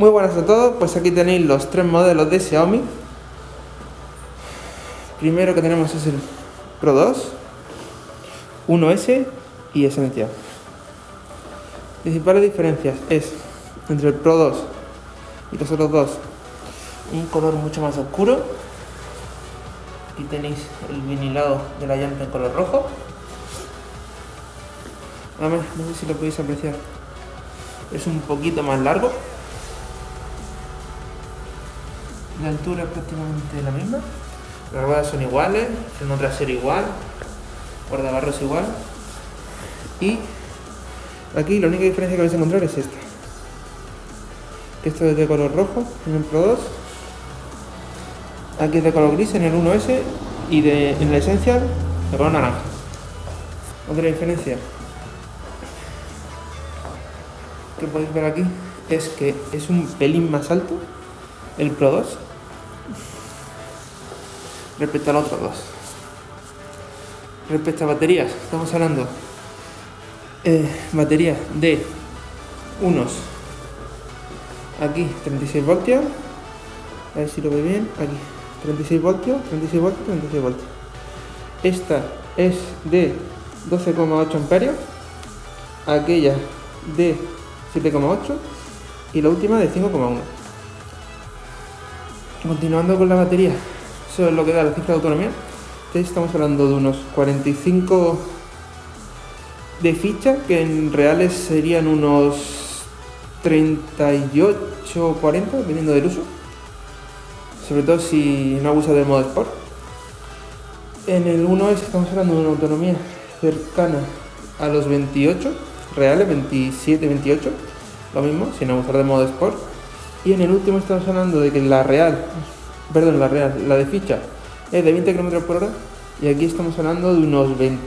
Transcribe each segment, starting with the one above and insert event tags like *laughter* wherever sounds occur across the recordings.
Muy buenas a todos, pues aquí tenéis los tres modelos de Xiaomi. Primero que tenemos es el Pro 2, 1S y Essential. Principales diferencias es entre el Pro 2 y los otros dos un color mucho más oscuro. Aquí tenéis el vinilado de la llanta en color rojo. Además, no sé si lo podéis apreciar. Es un poquito más largo. La altura es prácticamente la misma. Las ruedas son iguales, freno trasero igual, guardabarros igual. Y aquí la única diferencia que vais a encontrar es esta. Esto es de color rojo en el Pro 2. Aquí es de color gris en el 1S y de, en la Essential de color naranja. Otra diferencia que podéis ver aquí es que es un pelín más alto el Pro 2 respecto al otro 2. Respecto a baterías, estamos hablando eh, baterías de unos aquí 36 voltios, a ver si lo ve bien, aquí 36 voltios, 36 voltios, 36 voltios. Esta es de 12,8 amperios, aquella de 7,8 y la última de 5,1. Continuando con la batería, eso es lo que da la cifra de autonomía. Estamos hablando de unos 45 de ficha, que en reales serían unos 38 o 40, dependiendo del uso. Sobre todo si no abusa del modo Sport. En el 1S estamos hablando de una autonomía cercana a los 28 reales, 27, 28, lo mismo, sin abusar del modo Sport. Y en el último estamos hablando de que la real perdón, la real, la de ficha es de 20 km por hora y aquí estamos hablando de unos 20,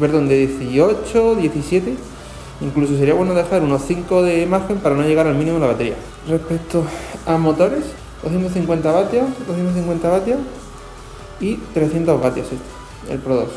perdón, de 18, 17, incluso sería bueno dejar unos 5 de margen para no llegar al mínimo de la batería. Respecto a motores, 250 vatios, 250 vatios y 300 vatios este, el Pro 2,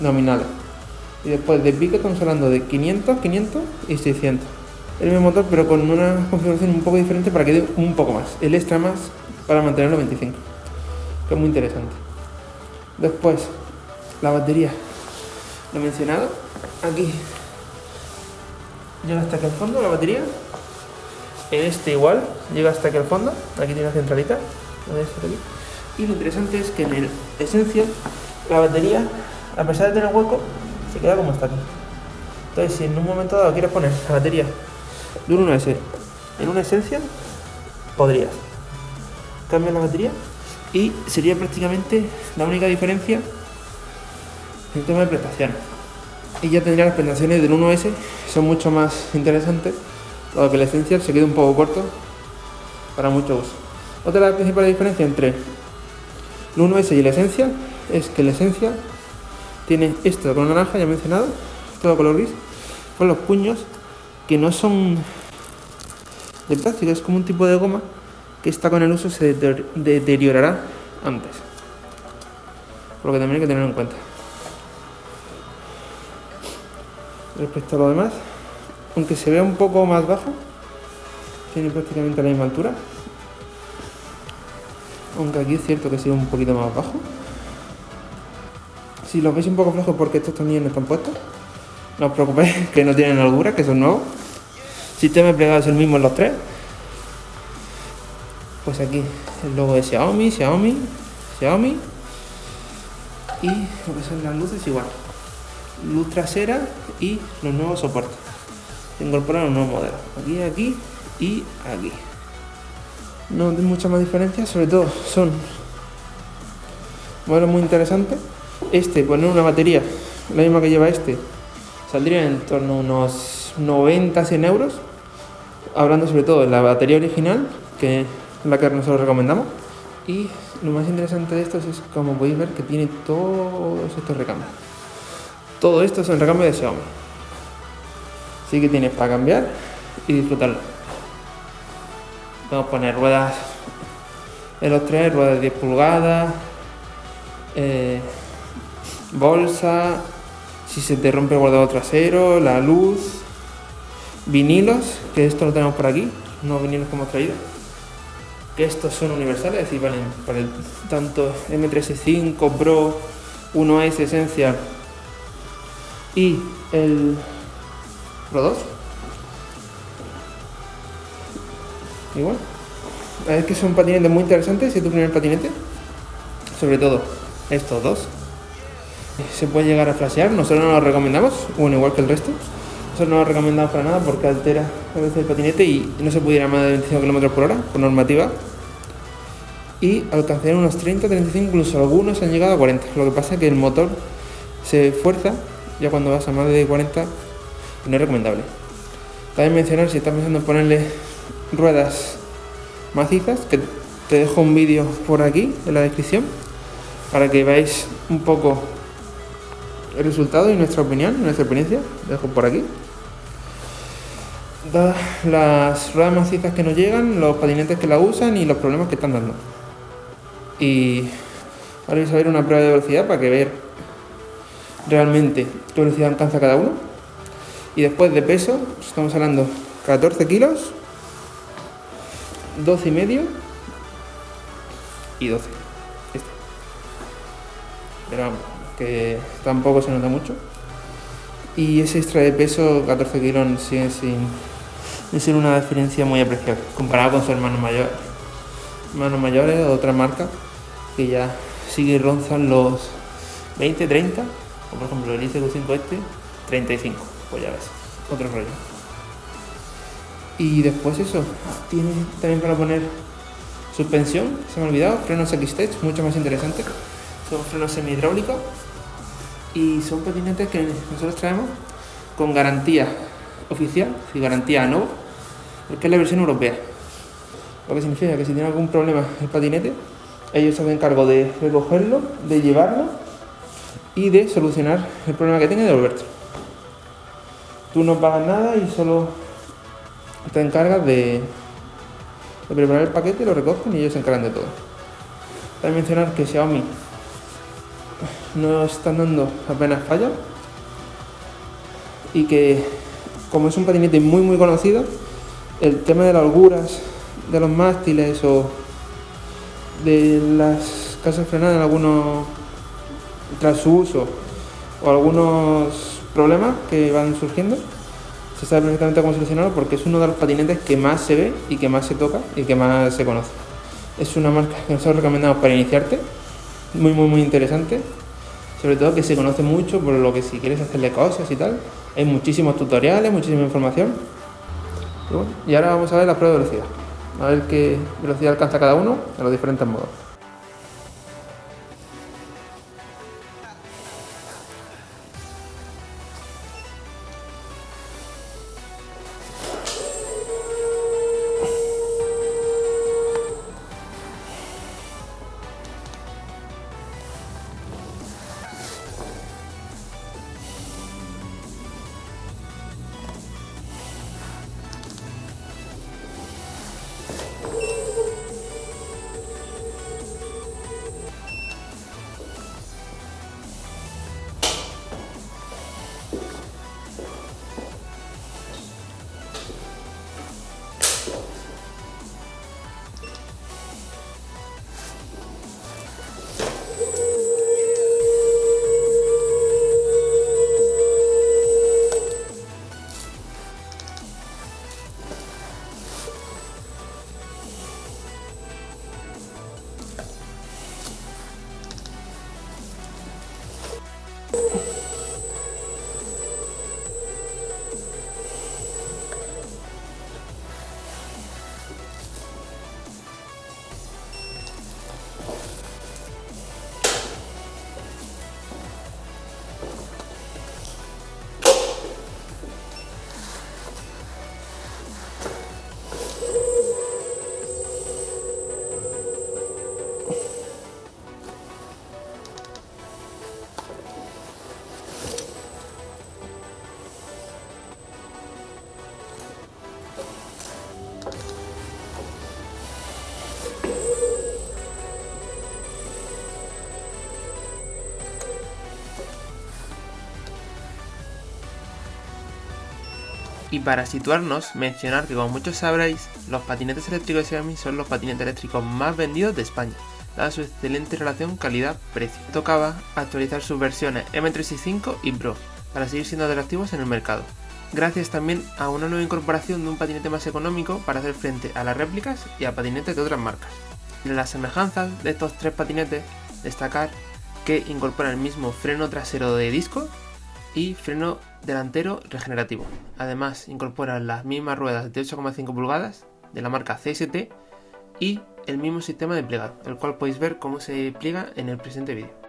nominales. Y después de pico estamos hablando de 500, 500 y 600 el mismo motor pero con una configuración un poco diferente para que dé un poco más, el extra más para mantenerlo 25, que es muy interesante. Después, la batería, lo he mencionado, aquí. Llega hasta aquí al fondo la batería, en este igual, llega hasta aquí al fondo, aquí tiene una centralita, y lo interesante es que en el Essential la batería, a pesar de tener hueco, se queda como está aquí. Entonces, si en un momento dado quieres poner la batería de un 1S en una esencia, podrías cambiar la batería y sería prácticamente la única diferencia en tema de prestaciones. Y ya tendría las prestaciones del 1S, son mucho más interesantes, dado que el Essential se queda un poco corto para mucho uso. Otra de las principales diferencias entre el 1S y el Essential es que el Essential tiene esto de color naranja, ya mencionado, todo color gris, con los puños que no son de plástico, es como un tipo de goma que está con el uso se deteriorará antes. Lo que también hay que tenerlo en cuenta. Respecto a lo demás, aunque se vea un poco más bajo, tiene prácticamente la misma altura. Aunque aquí es cierto que sea un poquito más bajo. Si lo veis un poco flojo porque estos también están puestos, no os preocupéis *laughs* que no tienen holgura, que son nuevos. Sistema de plegado es el mismo en los tres. Pues aquí el logo de Xiaomi, Xiaomi, Xiaomi. Y lo que son las luces igual. Luz trasera y los nuevos soportes. Se incorporan un nuevo modelo. Aquí, aquí y aquí. No hay mucha más diferencia, sobre todo son modelos muy interesantes. Este, poner una batería, la misma que lleva este, saldría en torno a unos 90-100 euros. Hablando sobre todo de la batería original, que la que nosotros recomendamos. Y lo más interesante de estos es, como podéis ver, que tiene todos estos recambios. Todo esto es el recambio de Xiaomi. Así que tienes para cambiar y disfrutarlo. Podemos poner ruedas en los tres, ruedas de 10 pulgadas, eh, bolsa, si se te rompe el guardado trasero, la luz, vinilos, que esto lo tenemos por aquí, unos vinilos que hemos traído. Que estos son universales, es decir, valen para el tanto M365 Pro, 1S Essential y el Pro 2. Igual. Es que son patinetes muy interesantes, si es tu primer patinete. Sobre todo estos dos. Se puede llegar a flashear, nosotros no lo recomendamos, bueno, igual que el resto. Nosotros no lo recomendamos para nada porque altera a veces el patinete y no se puede ir a más de 25 km por hora por normativa. Y alcanzarían unos 30, 35, incluso algunos han llegado a 40. Lo que pasa es que el motor se fuerza ya cuando vas a más de 40 y no es recomendable. También mencionar si estás pensando en ponerle ruedas macizas, que te dejo un vídeo por aquí en la descripción para que veáis un poco el resultado y nuestra opinión, nuestra experiencia. Dejo por aquí. Las ruedas macizas que nos llegan, los patinetes que la usan y los problemas que están dando. Y ahora vais a ver una prueba de velocidad para que ver realmente qué velocidad alcanza cada uno. Y después de peso, estamos hablando 14 kilos, 12 y medio y 12. Este. Pero que tampoco se nota mucho. Y ese extra de peso, 14 kilos, sigue sin, sin una diferencia muy apreciable comparado con su hermano mayor. Hermanos mayores o otra marca que ya sigue ronzan los 20, 30, o por ejemplo el ICQ5 este, 35, pues ya ves, otro rollo. Y después eso, tiene también para poner suspensión, se me ha olvidado, frenos X-Tech, mucho más interesante. Son frenos semi-hidráulicos y son patinetes que nosotros traemos con garantía oficial, y garantía no, porque es la versión europea. Lo que significa que si tiene algún problema el patinete, ellos se hacen cargo de recogerlo, de llevarlo y de solucionar el problema que tenga y devolverte. Tú no pagas nada y solo te encargas de, preparar el paquete, lo recogen y ellos se encargan de todo. También mencionar que Xiaomi no están dando apenas fallas y que como es un patinete muy muy conocido, el tema de las holguras de los mástiles o de las casas frenadas en algunos tras su uso o algunos problemas que van surgiendo se sabe perfectamente cómo solucionarlo porque es uno de los patinetes que más se ve y que más se toca y que más se conoce. Es una marca que nosotros recomendamos para iniciarte, muy muy muy interesante, sobre todo que se conoce mucho por lo que si quieres hacerle cosas y tal, hay muchísimos tutoriales, muchísima información. Y, ahora vamos a ver la prueba de velocidad, a ver qué velocidad alcanza cada uno en los diferentes modos. Y para situarnos, mencionar que como muchos sabréis, los patinetes eléctricos de Xiaomi son los patinetes eléctricos más vendidos de España, dada su excelente relación calidad-precio. Tocaba actualizar sus versiones M365 y Pro, para seguir siendo atractivos en el mercado. Gracias también a una nueva incorporación de un patinete más económico para hacer frente a las réplicas y a patinetes de otras marcas. De las semejanzas de estos tres patinetes, destacar que incorpora el mismo freno trasero de disco y freno delantero regenerativo. Además, incorpora las mismas ruedas de 8,5 pulgadas de la marca CST y el mismo sistema de plegado, el cual podéis ver cómo se pliega en el presente vídeo.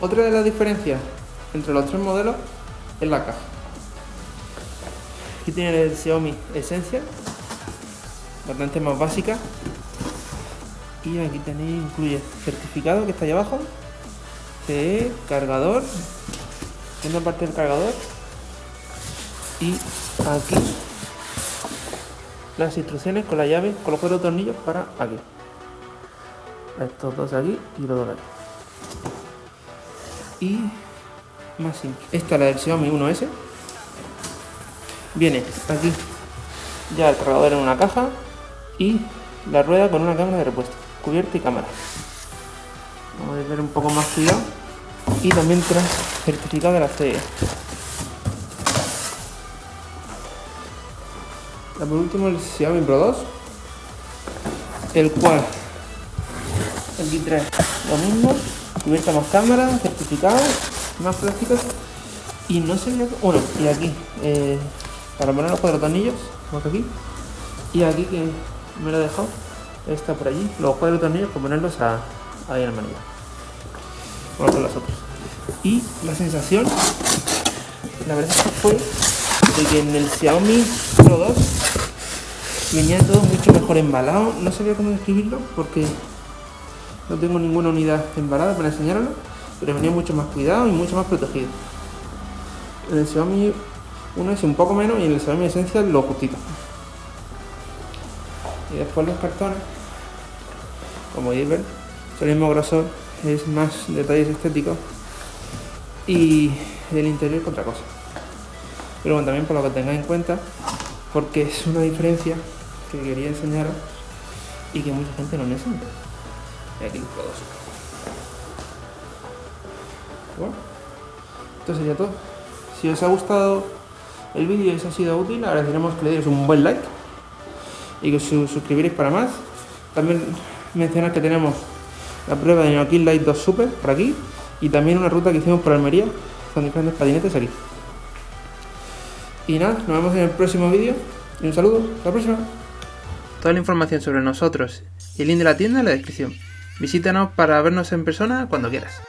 Otra de las diferencias entre los tres modelos es la caja. Aquí tiene el Xiaomi Essential, bastante más básica. Y aquí tenéis, incluye certificado que está ahí abajo, de cargador, una parte del cargador. Y aquí las instrucciones con la llave, con los cuatro tornillos para aquí. Estos dos aquí y los dos aquí y más simple. Esta es la del Xiaomi 1S. Viene aquí ya el cargador en una caja y la rueda con una cámara de repuesto, cubierta y cámara. Vamos a ver un poco más cuidado. Y también trae certificado de la CE. por último el Xiaomi Pro 2, el cual aquí trae lo mismo, cubierta más cámara, certificado, más plásticos y no sé bueno y aquí eh, para poner los cuatro tornillos como aquí y aquí que me lo he dejado está por allí los cuatro tornillos para ponerlos a, ahí en el manillo vamos con los otros. Y la sensación la verdad fue de que en el Xiaomi Pro 2 venía todo mucho mejor embalado no sabía cómo describirlo porque no tengo ninguna unidad embalada para enseñarlo, pero venía mucho más cuidado y mucho más protegido. En el Xiaomi 1 es un poco menos y en el Xiaomi Essential lo justito. Y después los cartones, como podéis ver, son el mismo grosor, es más detalles estéticos y el interior que otra cosa. Pero bueno, también por lo que tengáis en cuenta, porque es una diferencia que quería enseñaros y que mucha gente no enseña y aquí puedo Bueno, esto sería todo. Si os ha gustado el vídeo y os ha sido útil, agradeceremos que le deis un buen like y que os suscribiréis para más. También mencionar que tenemos la prueba de Neokill Light 2 Super por aquí y también una ruta que hicimos por Almería con diferentes patinetes aquí. Y nada, nos vemos en el próximo vídeo y un saludo, hasta la próxima. Toda la información sobre nosotros y el link de la tienda en la descripción. Visítanos para vernos en persona cuando quieras.